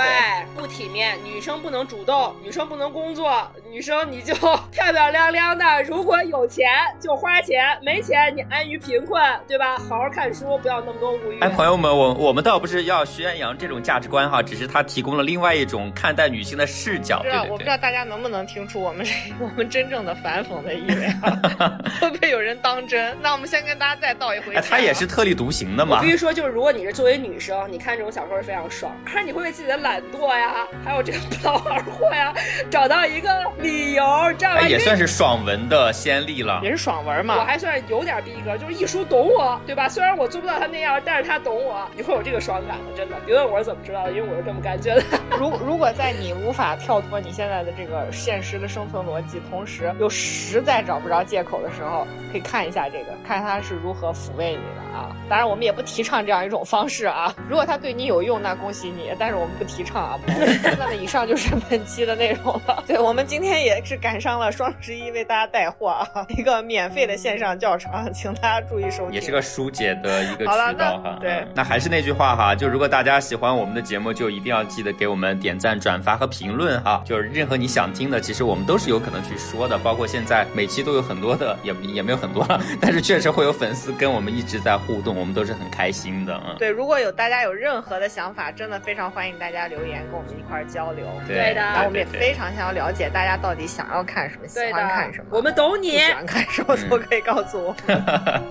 S2: 不体面，女生不能主动，女生不能工作，女生你就 漂漂亮亮的。如果有钱就花钱，没钱你安于贫困，对吧？好好看书，不要那么多物欲。
S3: 哎，朋友们，我我们倒不是要宣扬这种价值观哈，只是他提供了另外一种看待女性的视角。
S1: 对，我不知道大家能不能听出我们 我们真正的反讽的意味啊？会不会有人当？真，那我们先跟大家再道一回。
S3: 哎，他也是特立独行的嘛。
S2: 我必须说，就是如果你是作为女生，你看这种小说是非常爽。可是你会为自己的懒惰呀，还有这个不劳而获呀，找到一个理由，知道吧？
S3: 也算是爽文的先例了，
S1: 也是爽文嘛。
S2: 我还算是有点逼格，就是一书懂我，对吧？虽然我做不到他那样，但是他懂我，你会有这个爽感的，真的。别问我是怎么知道的，因为我是这么感觉的。
S1: 如如果在你无法跳脱你现在的这个现实的生存逻辑，同时又实在找不着借口的时候，可以看一下这个，看他是如何抚慰你的啊。当然，我们也不提倡这样一种方式啊。如果他对你有用，那恭喜你，但是我们不提倡啊。那么以上就是本期的内容了。对我们今天也是赶上了双十一，为大家带货啊，一个免费的线上教程，请大家注意收听。
S3: 也是个疏解的一个渠道哈。
S1: 对，
S3: 那还是那句话哈，就如果大家喜欢我们的节目，就一定要记得给我们点赞、转发和评论哈。就是任何你想听的，其实我们都是有可能去说的。包括现在每期都有很多的，也也没有很多了，但是确实会有粉丝跟我们一直在互动，我们都是很开心的。嗯，
S1: 对，如果有大家有任何的想法，真的非常欢迎大家留言跟我们一块儿交流。
S3: 对
S2: 的，
S1: 然后我们也非常想要了解大家到底想要看什么，喜欢看什么。
S2: 我们懂你，
S1: 喜欢看什么都可以告诉我。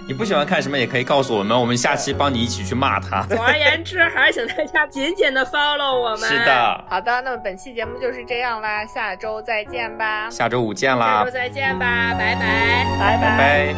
S3: 你不喜欢看什么也可以告诉我们，我们下期帮你一起去骂他。
S2: 总而言之，还是请大家紧紧的 follow 我们。
S3: 是的，
S1: 好的，那么本期节目就是这样啦，下周再见吧。
S3: 下周五见啦。
S2: 下周再见吧，拜拜，
S1: 拜
S3: 拜。